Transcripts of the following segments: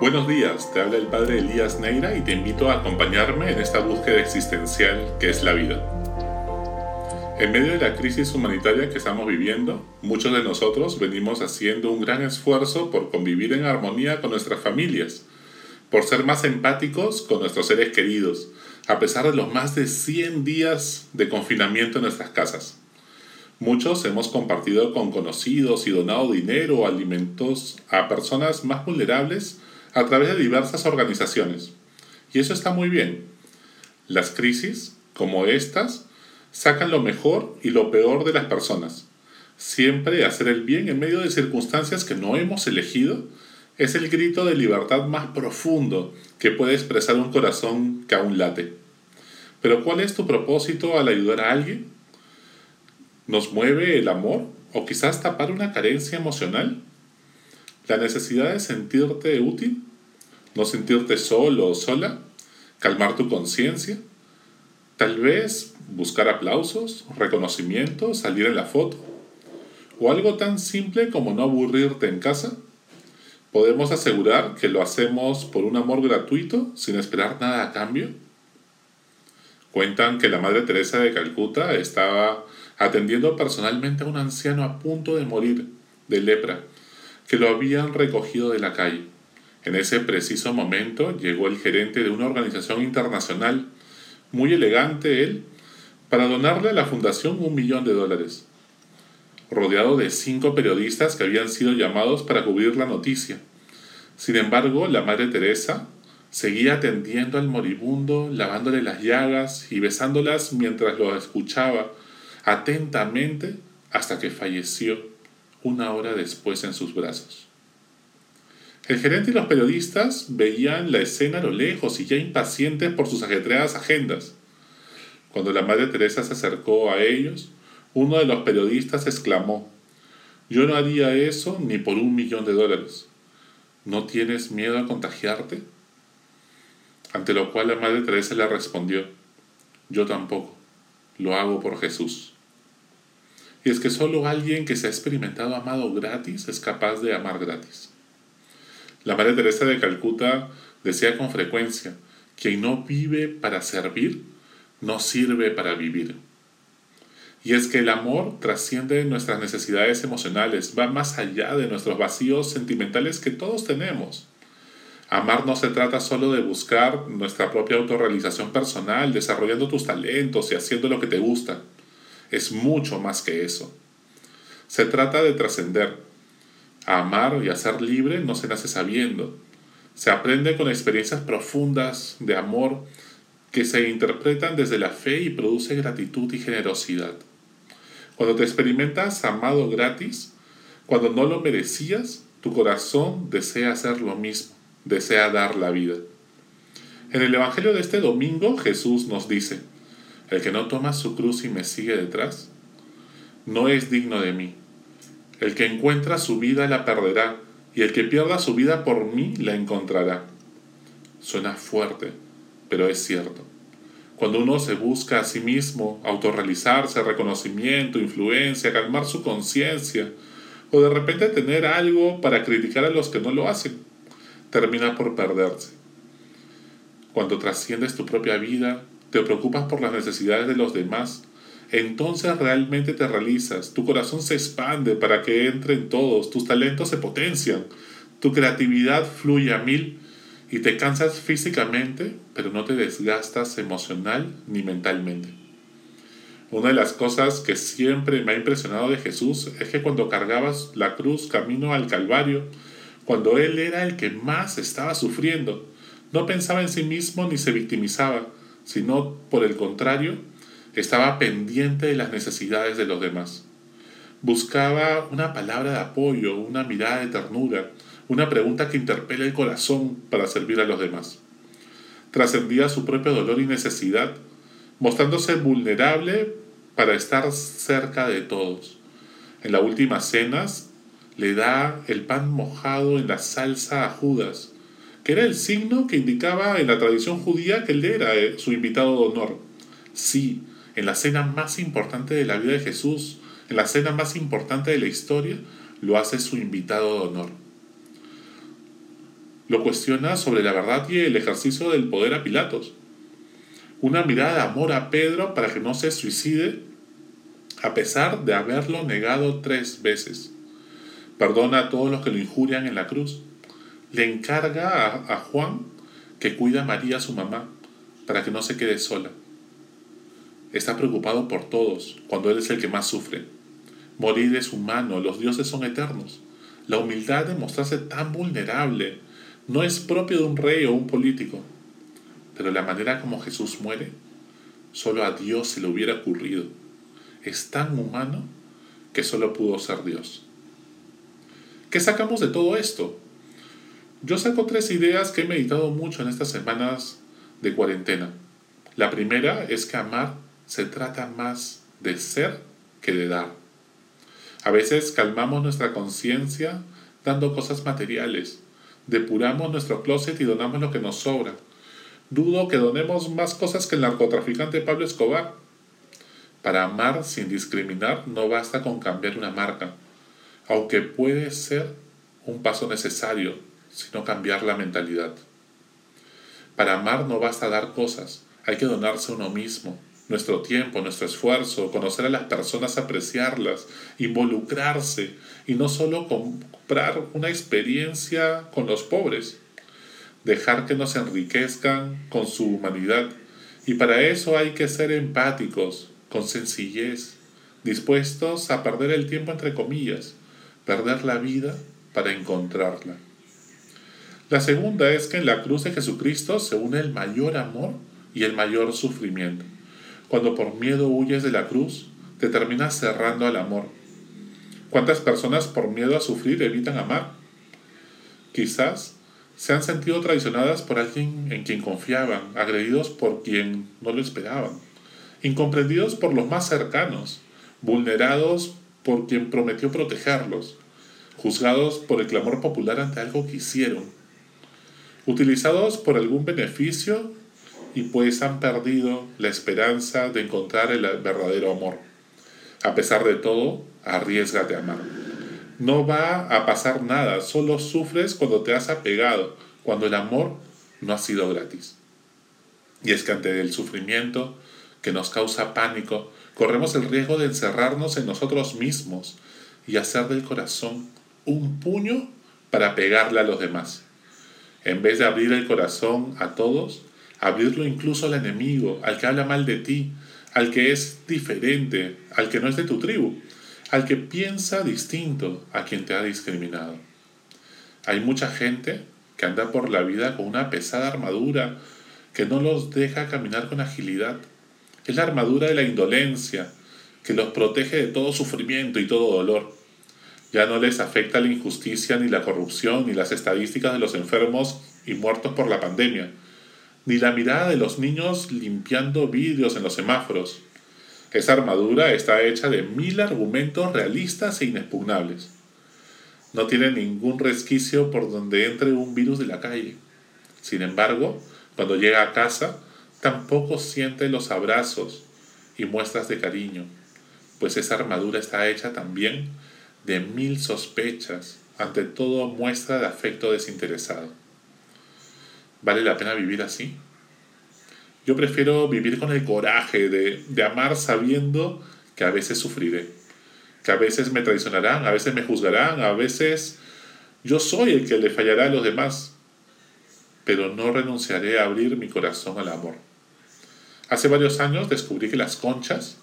Buenos días, te habla el padre Elías Neira y te invito a acompañarme en esta búsqueda existencial que es la vida. En medio de la crisis humanitaria que estamos viviendo, muchos de nosotros venimos haciendo un gran esfuerzo por convivir en armonía con nuestras familias, por ser más empáticos con nuestros seres queridos, a pesar de los más de 100 días de confinamiento en nuestras casas. Muchos hemos compartido con conocidos y donado dinero o alimentos a personas más vulnerables a través de diversas organizaciones. Y eso está muy bien. Las crisis, como estas, sacan lo mejor y lo peor de las personas. Siempre hacer el bien en medio de circunstancias que no hemos elegido es el grito de libertad más profundo que puede expresar un corazón que aún late. Pero ¿cuál es tu propósito al ayudar a alguien? ¿Nos mueve el amor o quizás tapar una carencia emocional? ¿La necesidad de sentirte útil? ¿No sentirte solo o sola? ¿Calmar tu conciencia? Tal vez buscar aplausos, reconocimiento, salir en la foto. ¿O algo tan simple como no aburrirte en casa? ¿Podemos asegurar que lo hacemos por un amor gratuito, sin esperar nada a cambio? Cuentan que la Madre Teresa de Calcuta estaba atendiendo personalmente a un anciano a punto de morir de lepra, que lo habían recogido de la calle. En ese preciso momento llegó el gerente de una organización internacional, muy elegante él, para donarle a la fundación un millón de dólares, rodeado de cinco periodistas que habían sido llamados para cubrir la noticia. Sin embargo, la Madre Teresa seguía atendiendo al moribundo, lavándole las llagas y besándolas mientras lo escuchaba atentamente hasta que falleció una hora después en sus brazos. El gerente y los periodistas veían la escena a lo lejos y ya impacientes por sus ajetreadas agendas. Cuando la Madre Teresa se acercó a ellos, uno de los periodistas exclamó, Yo no haría eso ni por un millón de dólares. ¿No tienes miedo a contagiarte? Ante lo cual la Madre Teresa le respondió, Yo tampoco, lo hago por Jesús. Y es que solo alguien que se ha experimentado amado gratis es capaz de amar gratis. La Madre Teresa de Calcuta decía con frecuencia, quien no vive para servir, no sirve para vivir. Y es que el amor trasciende nuestras necesidades emocionales, va más allá de nuestros vacíos sentimentales que todos tenemos. Amar no se trata solo de buscar nuestra propia autorrealización personal, desarrollando tus talentos y haciendo lo que te gusta. Es mucho más que eso. Se trata de trascender, amar y a ser libre no se nace sabiendo. Se aprende con experiencias profundas de amor que se interpretan desde la fe y produce gratitud y generosidad. Cuando te experimentas amado gratis, cuando no lo merecías, tu corazón desea hacer lo mismo, desea dar la vida. En el Evangelio de este domingo Jesús nos dice, el que no toma su cruz y me sigue detrás, no es digno de mí. El que encuentra su vida la perderá, y el que pierda su vida por mí la encontrará. Suena fuerte, pero es cierto. Cuando uno se busca a sí mismo, autorrealizarse, reconocimiento, influencia, calmar su conciencia, o de repente tener algo para criticar a los que no lo hacen, termina por perderse. Cuando trasciendes tu propia vida, te preocupas por las necesidades de los demás, entonces realmente te realizas, tu corazón se expande para que entren todos, tus talentos se potencian, tu creatividad fluye a mil y te cansas físicamente, pero no te desgastas emocional ni mentalmente. Una de las cosas que siempre me ha impresionado de Jesús es que cuando cargabas la cruz camino al Calvario, cuando Él era el que más estaba sufriendo, no pensaba en sí mismo ni se victimizaba, sino por el contrario, estaba pendiente de las necesidades de los demás. Buscaba una palabra de apoyo, una mirada de ternura, una pregunta que interpele el corazón para servir a los demás. Trascendía su propio dolor y necesidad, mostrándose vulnerable para estar cerca de todos. En la última cena le da el pan mojado en la salsa a Judas, que era el signo que indicaba en la tradición judía que él era eh, su invitado de honor. Sí, en la cena más importante de la vida de Jesús, en la cena más importante de la historia, lo hace su invitado de honor. Lo cuestiona sobre la verdad y el ejercicio del poder a Pilatos. Una mirada de amor a Pedro para que no se suicide a pesar de haberlo negado tres veces. Perdona a todos los que lo injurian en la cruz. Le encarga a, a Juan que cuida a María, su mamá, para que no se quede sola. Está preocupado por todos cuando Él es el que más sufre. Morir es humano, los dioses son eternos. La humildad de mostrarse tan vulnerable no es propio de un rey o un político, pero la manera como Jesús muere, solo a Dios se le hubiera ocurrido. Es tan humano que solo pudo ser Dios. ¿Qué sacamos de todo esto? Yo saco tres ideas que he meditado mucho en estas semanas de cuarentena. La primera es que amar se trata más de ser que de dar. A veces calmamos nuestra conciencia dando cosas materiales, depuramos nuestro closet y donamos lo que nos sobra. Dudo que donemos más cosas que el narcotraficante Pablo Escobar. Para amar sin discriminar no basta con cambiar una marca, aunque puede ser un paso necesario, sino cambiar la mentalidad. Para amar no basta dar cosas, hay que donarse uno mismo, nuestro tiempo, nuestro esfuerzo, conocer a las personas, apreciarlas, involucrarse y no solo comprar una experiencia con los pobres, dejar que nos enriquezcan con su humanidad. Y para eso hay que ser empáticos, con sencillez, dispuestos a perder el tiempo entre comillas, perder la vida para encontrarla. La segunda es que en la cruz de Jesucristo se une el mayor amor y el mayor sufrimiento. Cuando por miedo huyes de la cruz, te terminas cerrando al amor. ¿Cuántas personas por miedo a sufrir evitan amar? Quizás se han sentido traicionadas por alguien en quien confiaban, agredidos por quien no lo esperaban, incomprendidos por los más cercanos, vulnerados por quien prometió protegerlos, juzgados por el clamor popular ante algo que hicieron, utilizados por algún beneficio y pues han perdido la esperanza de encontrar el verdadero amor. A pesar de todo, arriesgate a amar. No va a pasar nada, solo sufres cuando te has apegado, cuando el amor no ha sido gratis. Y es que ante el sufrimiento que nos causa pánico, corremos el riesgo de encerrarnos en nosotros mismos y hacer del corazón un puño para pegarle a los demás. En vez de abrir el corazón a todos, abrirlo incluso al enemigo, al que habla mal de ti, al que es diferente, al que no es de tu tribu, al que piensa distinto a quien te ha discriminado. Hay mucha gente que anda por la vida con una pesada armadura que no los deja caminar con agilidad. Es la armadura de la indolencia, que los protege de todo sufrimiento y todo dolor. Ya no les afecta la injusticia ni la corrupción ni las estadísticas de los enfermos y muertos por la pandemia ni la mirada de los niños limpiando vidrios en los semáforos. Esa armadura está hecha de mil argumentos realistas e inexpugnables. No tiene ningún resquicio por donde entre un virus de la calle. Sin embargo, cuando llega a casa, tampoco siente los abrazos y muestras de cariño, pues esa armadura está hecha también de mil sospechas, ante todo muestra de afecto desinteresado. ¿Vale la pena vivir así? Yo prefiero vivir con el coraje de, de amar sabiendo que a veces sufriré, que a veces me traicionarán, a veces me juzgarán, a veces yo soy el que le fallará a los demás, pero no renunciaré a abrir mi corazón al amor. Hace varios años descubrí que las conchas,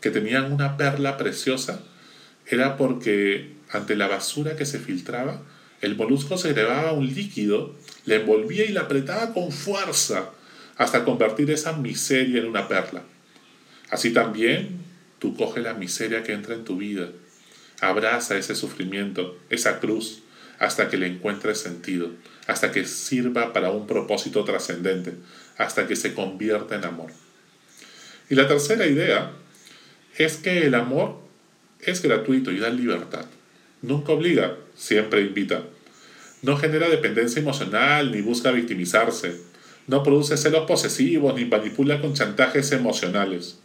que tenían una perla preciosa, era porque ante la basura que se filtraba, el molusco segregaba un líquido, le envolvía y la apretaba con fuerza hasta convertir esa miseria en una perla. Así también tú coge la miseria que entra en tu vida, abraza ese sufrimiento, esa cruz, hasta que le encuentres sentido, hasta que sirva para un propósito trascendente, hasta que se convierta en amor. Y la tercera idea es que el amor es gratuito y da libertad. Nunca obliga, siempre invita. No genera dependencia emocional ni busca victimizarse. No produce celos posesivos ni manipula con chantajes emocionales.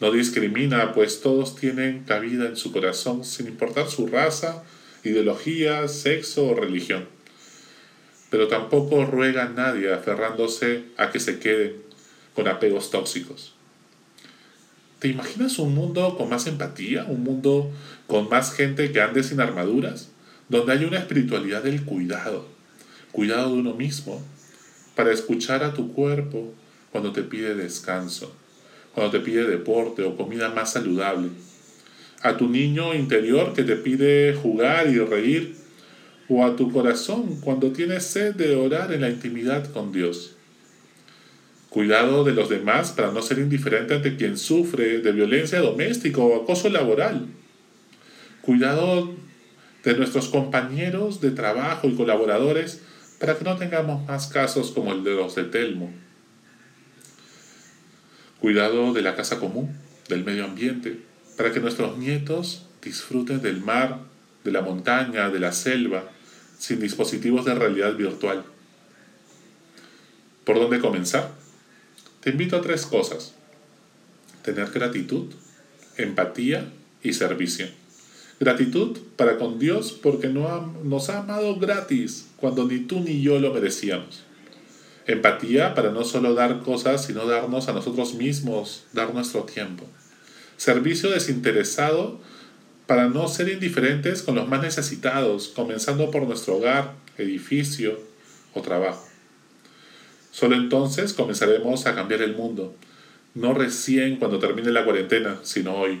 No discrimina, pues todos tienen cabida en su corazón sin importar su raza, ideología, sexo o religión. pero tampoco ruega a nadie aferrándose a que se quede con apegos tóxicos. ¿Te imaginas un mundo con más empatía? ¿Un mundo con más gente que ande sin armaduras? Donde hay una espiritualidad del cuidado, cuidado de uno mismo, para escuchar a tu cuerpo cuando te pide descanso, cuando te pide deporte o comida más saludable, a tu niño interior que te pide jugar y reír, o a tu corazón cuando tienes sed de orar en la intimidad con Dios. Cuidado de los demás para no ser indiferente ante quien sufre de violencia doméstica o acoso laboral. Cuidado de nuestros compañeros de trabajo y colaboradores para que no tengamos más casos como el de los de Telmo. Cuidado de la casa común, del medio ambiente, para que nuestros nietos disfruten del mar, de la montaña, de la selva, sin dispositivos de realidad virtual. ¿Por dónde comenzar? Te invito a tres cosas. Tener gratitud, empatía y servicio. Gratitud para con Dios porque nos ha amado gratis cuando ni tú ni yo lo merecíamos. Empatía para no solo dar cosas, sino darnos a nosotros mismos, dar nuestro tiempo. Servicio desinteresado para no ser indiferentes con los más necesitados, comenzando por nuestro hogar, edificio o trabajo. Solo entonces comenzaremos a cambiar el mundo, no recién cuando termine la cuarentena, sino hoy.